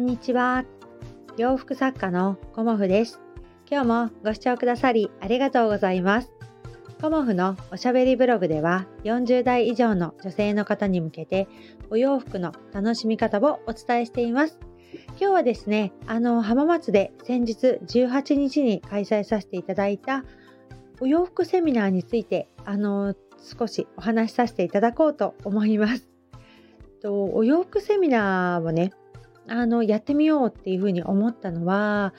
んにちは。洋服作家のコモフです。今日もご視聴くださりありがとうございます。コモフのおしゃべりブログでは40代以上の女性の方に向けてお洋服の楽しみ方をお伝えしています。今日はですね、あの浜松で先日18日に開催させていただいたお洋服セミナーについてあの少しお話しさせていただこうと思います。とお洋服セミナーをねあのやってみようっていうふうに思ったのは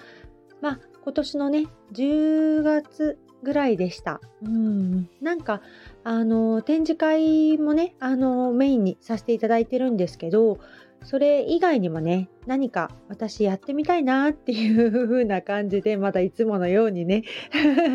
まあ今年のね10月ぐらいでした。うん、なんかあの展示会もねあのメインにさせていただいてるんですけどそれ以外にもね何か私やってみたいなっていう風な感じでまだいつものようにね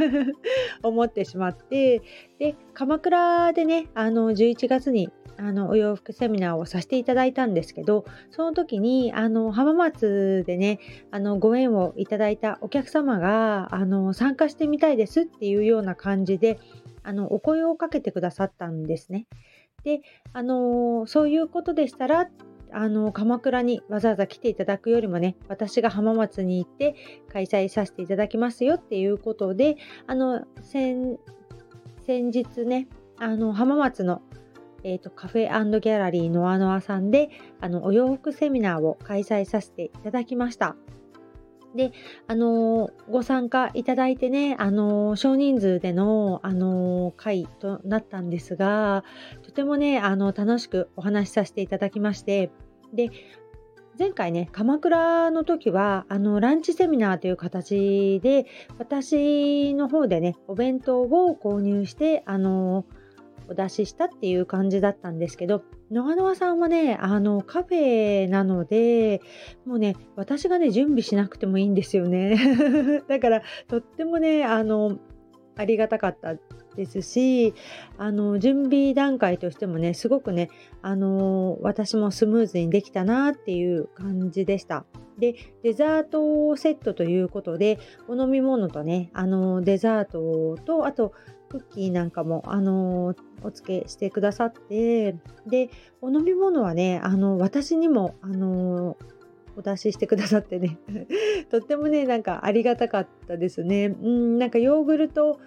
思ってしまってで鎌倉でねあの11月にあのお洋服セミナーをさせていただいたんですけどその時にあの浜松でねあのご縁をいただいたお客様があの参加してみたいですっていうような感じであのお声をかけてくださったんですね。であのそういうことでしたらあの鎌倉にわざわざ来ていただくよりもね私が浜松に行って開催させていただきますよっていうことであの先日ねあの浜松のえーと、カフェギャラリーノアノアさんであのお洋服セミナーを開催させていただきました。で、あのー、ご参加いただいてね、あのー、少人数での、あのー、会となったんですが、とてもね、あの楽しくお話しさせていただきまして、で、前回ね、鎌倉の時は、あの、ランチセミナーという形で、私の方でね、お弁当を購入して、あのお出ししたっていう感じだったんですけど、ノアノアさんはね、あの、カフェなので、もうね、私がね、準備しなくてもいいんですよね。だから、とってもね、あの、ありがたかったですしあの準備段階としてもねすごくねあの私もスムーズにできたなっていう感じでした。でデザートセットということでお飲み物とねあのデザートとあとクッキーなんかもあのお付けしてくださってでお飲み物はねあの私にもあのお出ししてくださってね とってもねなんかありがたかったですね。うんなんかヨーグルト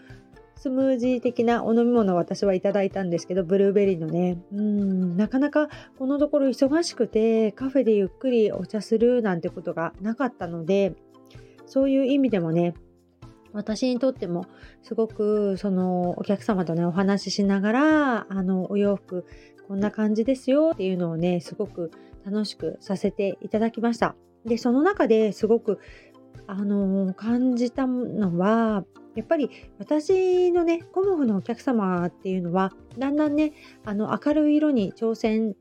スムージー的なお飲み物を私はいただいたんですけどブルーベリーのね。うんなかなかこのところ忙しくてカフェでゆっくりお茶するなんてことがなかったのでそういう意味でもね私にとってもすごくそのお客様とねお話ししながらあのお洋服こんな感じですよっていうのをねすごく楽しくさせていただきました。でその中ですごくあの感じたのはやっぱり私のねコモフのお客様っていうのはだんだんねあの明るい色に挑戦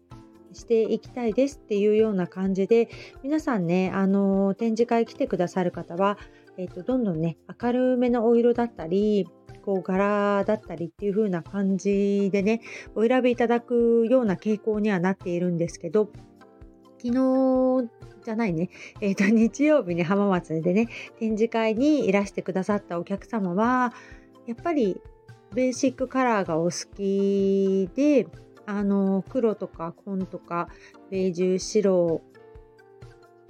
していきたいですっていうような感じで皆さんねあの展示会来てくださる方は、えーと、どんどんね明るめのお色だったりこう柄だったりっていう風な感じでねお選びいただくような傾向にはなっているんですけど昨日じゃないね、えーと、日曜日に浜松でね展示会にいらしてくださったお客様はやっぱりベーシックカラーがお好きであの黒とか紺とかベージュ白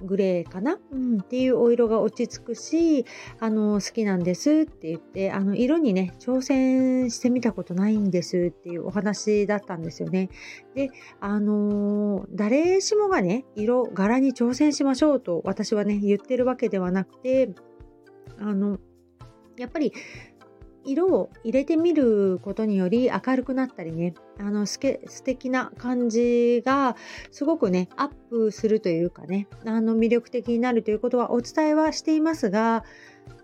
グレーかな、うん、っていうお色が落ち着くしあの好きなんですって言ってあの色にね挑戦してみたことないんですっていうお話だったんですよね。であの誰しもがね色柄に挑戦しましょうと私はね言ってるわけではなくてあのやっぱり色を入れてみることにより明るくなったりねあのすけ素敵な感じがすごくねアップするというかねあの魅力的になるということはお伝えはしていますが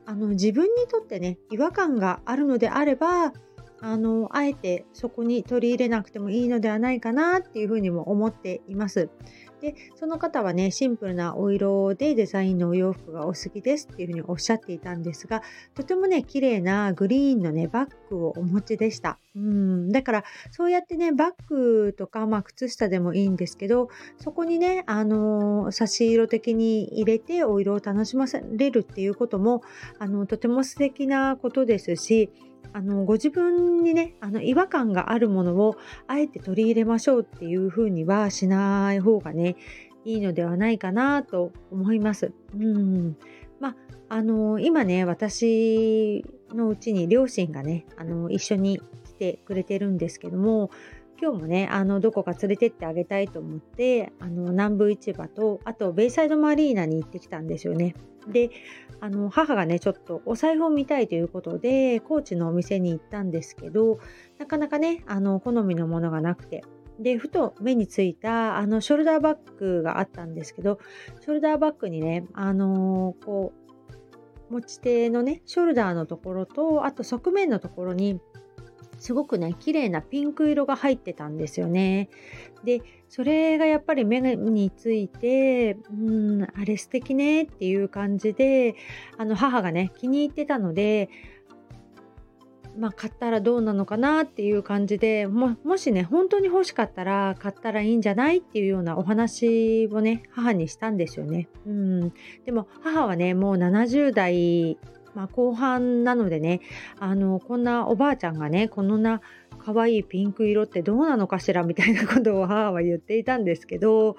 あの自分にとってね違和感があるのであればあのあえてそこに取り入れなくてもいいのではないかなっていうふうにも思っています。でその方はねシンプルなお色でデザインのお洋服がお好きですっていうふうにおっしゃっていたんですがとてもね綺麗なグリーンのねバッグをお持ちでした。うん。だからそうやってねバッグとか、まあ、靴下でもいいんですけどそこにねあの差し色的に入れてお色を楽しませれるっていうこともあのとても素敵なことですしあのご自分にねあの違和感があるものをあえて取り入れましょうっていうふうにはしない方がねいいのではないかなと思います。うんまああの今ね私のうちに両親がねあの一緒に来てくれてるんですけども今日もねあのどこか連れてってあげたいと思ってあの南部市場とあとベイサイドマリーナに行ってきたんですよね。であの母がねちょっとお財布を見たいということで高知のお店に行ったんですけどなかなかねあの好みのものがなくてでふと目についたあのショルダーバッグがあったんですけどショルダーバッグにねあのー、こう持ち手のねショルダーのところとあと側面のところにすごくね綺麗なピンク色が入ってたんですよね。でそれがやっぱり目についてうんあれ素敵ねっていう感じであの母がね気に入ってたのでまあ、買ったらどうなのかなっていう感じでももしね本当に欲しかったら買ったらいいんじゃないっていうようなお話をね母にしたんですよね。うん、でも母はねもう70代まあ、後半なのでねあのこんなおばあちゃんがねこんな可愛いピンク色ってどうなのかしらみたいなことを母は言っていたんですけど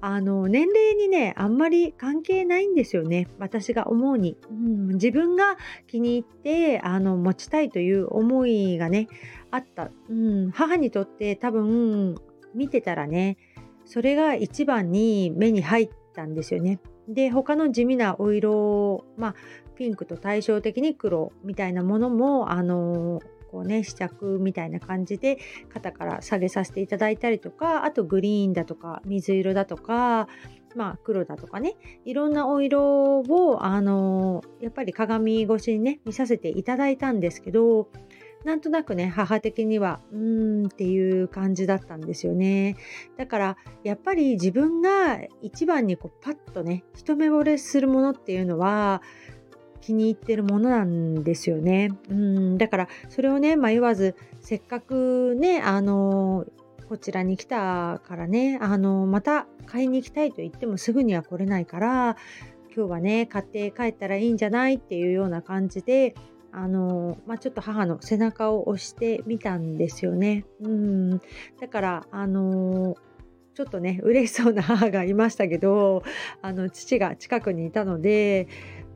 あの年齢にねあんまり関係ないんですよね。私が思うに、うん、自分が気に入ってあの持ちたいという思いがねあった、うん、母にとって多分見てたらねそれが一番に目に入ったんですよね。で他の地味なお色まあピンクと対照的に黒みたいなものもあのこうね試着みたいな感じで肩から下げさせていただいたりとかあとグリーンだとか水色だとかまあ黒だとかねいろんなお色をあのやっぱり鏡越しにね見させていただいたんですけどなんとなくね母的にはうーんっていう感じだったんですよね。だからやっぱり自分が一番にこうパッとね一目惚れするものっていうのは気に入ってるものなんですよね。うんだからそれをね迷わずせっかくねあのこちらに来たからねあのまた買いに行きたいと言ってもすぐには来れないから今日はね買って帰ったらいいんじゃないっていうような感じであの、まあ、ちょっと母の背中を押してみたんですよね。うんだからあのちょっとね嬉しそうな母がいましたけどあの父が近くにいたので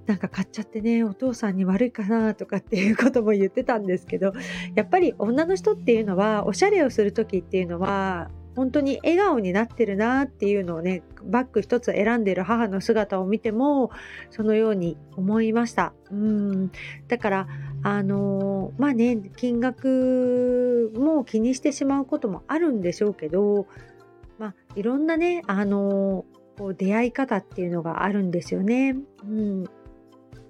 なんか買っちゃってねお父さんに悪いかなとかっていうことも言ってたんですけどやっぱり女の人っていうのはおしゃれをする時っていうのは本当に笑顔になってるなっていうのをねバッグ一つ選んでる母の姿を見てもそのように思いました。うん。だからあのまあね金額も気にしてしまうこともあるんでしょうけどまあいろんなねあのこう出会い方っていうのがあるんですよね。うん、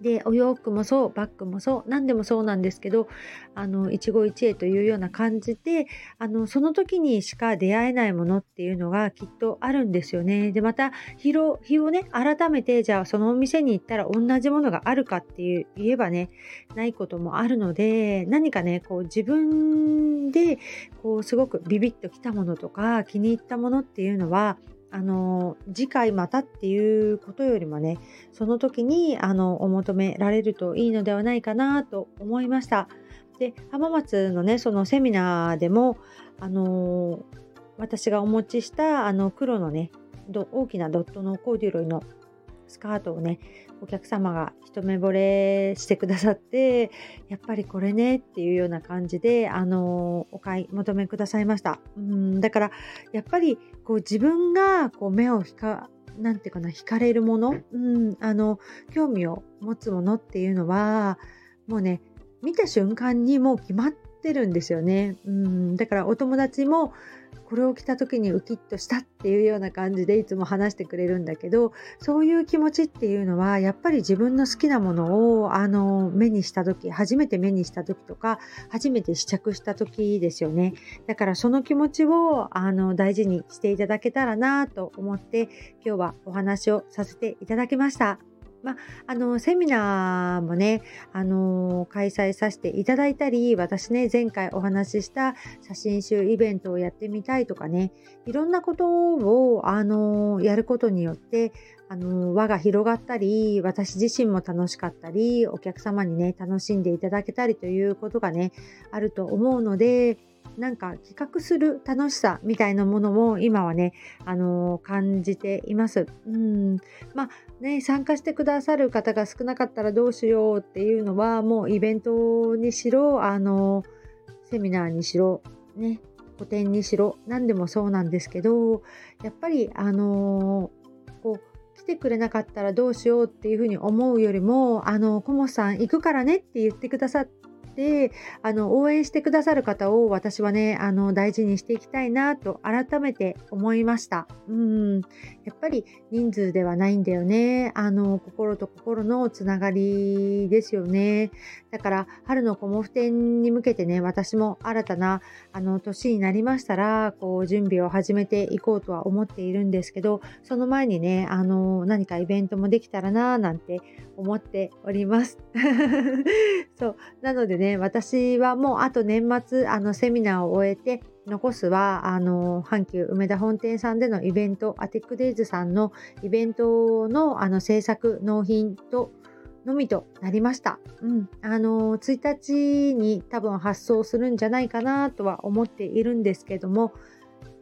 でお洋服もそうバッグもそう何でもそうなんですけどあの一期一会というような感じであのその時にしか出会えないものっていうのがきっとあるんですよね。でまた日を日をね改めてじゃあそのお店に行ったら同じものがあるかっていう言えばねないこともあるので何かねこう自分でこうすごくビビッときたものとか気に入ったものっていうのはあの次回またっていうことよりもねその時にあのお求められるといいのではないかなと思いました。で浜松のねそのセミナーでもあの私がお持ちしたあの黒のね大きなドットのコーデュロイのスカートをねお客様が一目惚れしてくださってやっぱりこれねっていうような感じであのお買い求めくださいました。うんだからやっぱりこう自分がこう目を引かなんていうかな惹かれるもの、うん、あの興味を持つものっていうのはもうね見た瞬間にもう決まってるんですよね、うん、だからお友達もこれを着た時にウキッとしたっていうような感じでいつも話してくれるんだけどそういう気持ちっていうのはやっぱり自分の好きなものをあの目にした時初めて目にした時とか初めて試着した時ですよねだからその気持ちをあの大事にしていただけたらなと思って今日はお話をさせていただきました。まあのセミナーもね、あの開催させていただいたり私ね前回お話しした写真集イベントをやってみたいとかねいろんなことを、あのやることによってあの輪が広がったり私自身も楽しかったりお客様にね楽しんでいただけたりということがねあると思うのでなんか企画する楽しさみたいなものも今はね、あの、感じています。うんまあね、参加してくださる方が少なかったらどうしようっていうのはもうイベントにしろ、あの、セミナーにしろ、ね、個展にしろ何でもそうなんですけどやっぱりあの、こう来てくれなかったらどうしようっていうふうに思うよりもあのコモさん行くからねって言ってくださってであの応援してくださる方を私はねあの大事にしていきたいなと改めて思いました。うん。やっぱり人数ではないんだよね。あの心と心のつながりですよね。だから春のコモフ展に向けてね私も新たなあの年になりましたらこう準備を始めていこうとは思っているんですけどその前にねあの何かイベントもできたらななんて思っております。そう。なのでね私はもうあと年末あのセミナーを終えて残すはあの阪急梅田本店さんでのイベントアテックデイズさんのイベントのあの制作納品とのみとなりました。うん、あの1日に多分発送するんじゃないかなとは思っているんですけども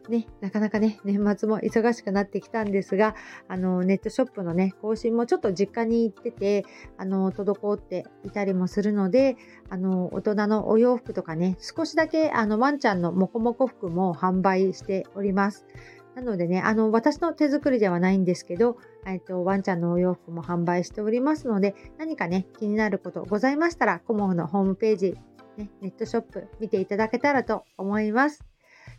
ね、なかなかね、年末も忙しくなってきたんですが、あの、ネットショップのね、更新もちょっと実家に行ってて、あの、滞っていたりもするので、あの、大人のお洋服とかね、少しだけ、あの、ワンちゃんのモコモコ服も販売しております。なのでね、あの、私の手作りではないんですけど、えっと、ワンちゃんのお洋服も販売しておりますので、何かね、気になることございましたら、コモフのホームページ、ね、ネットショップ見ていただけたらと思います。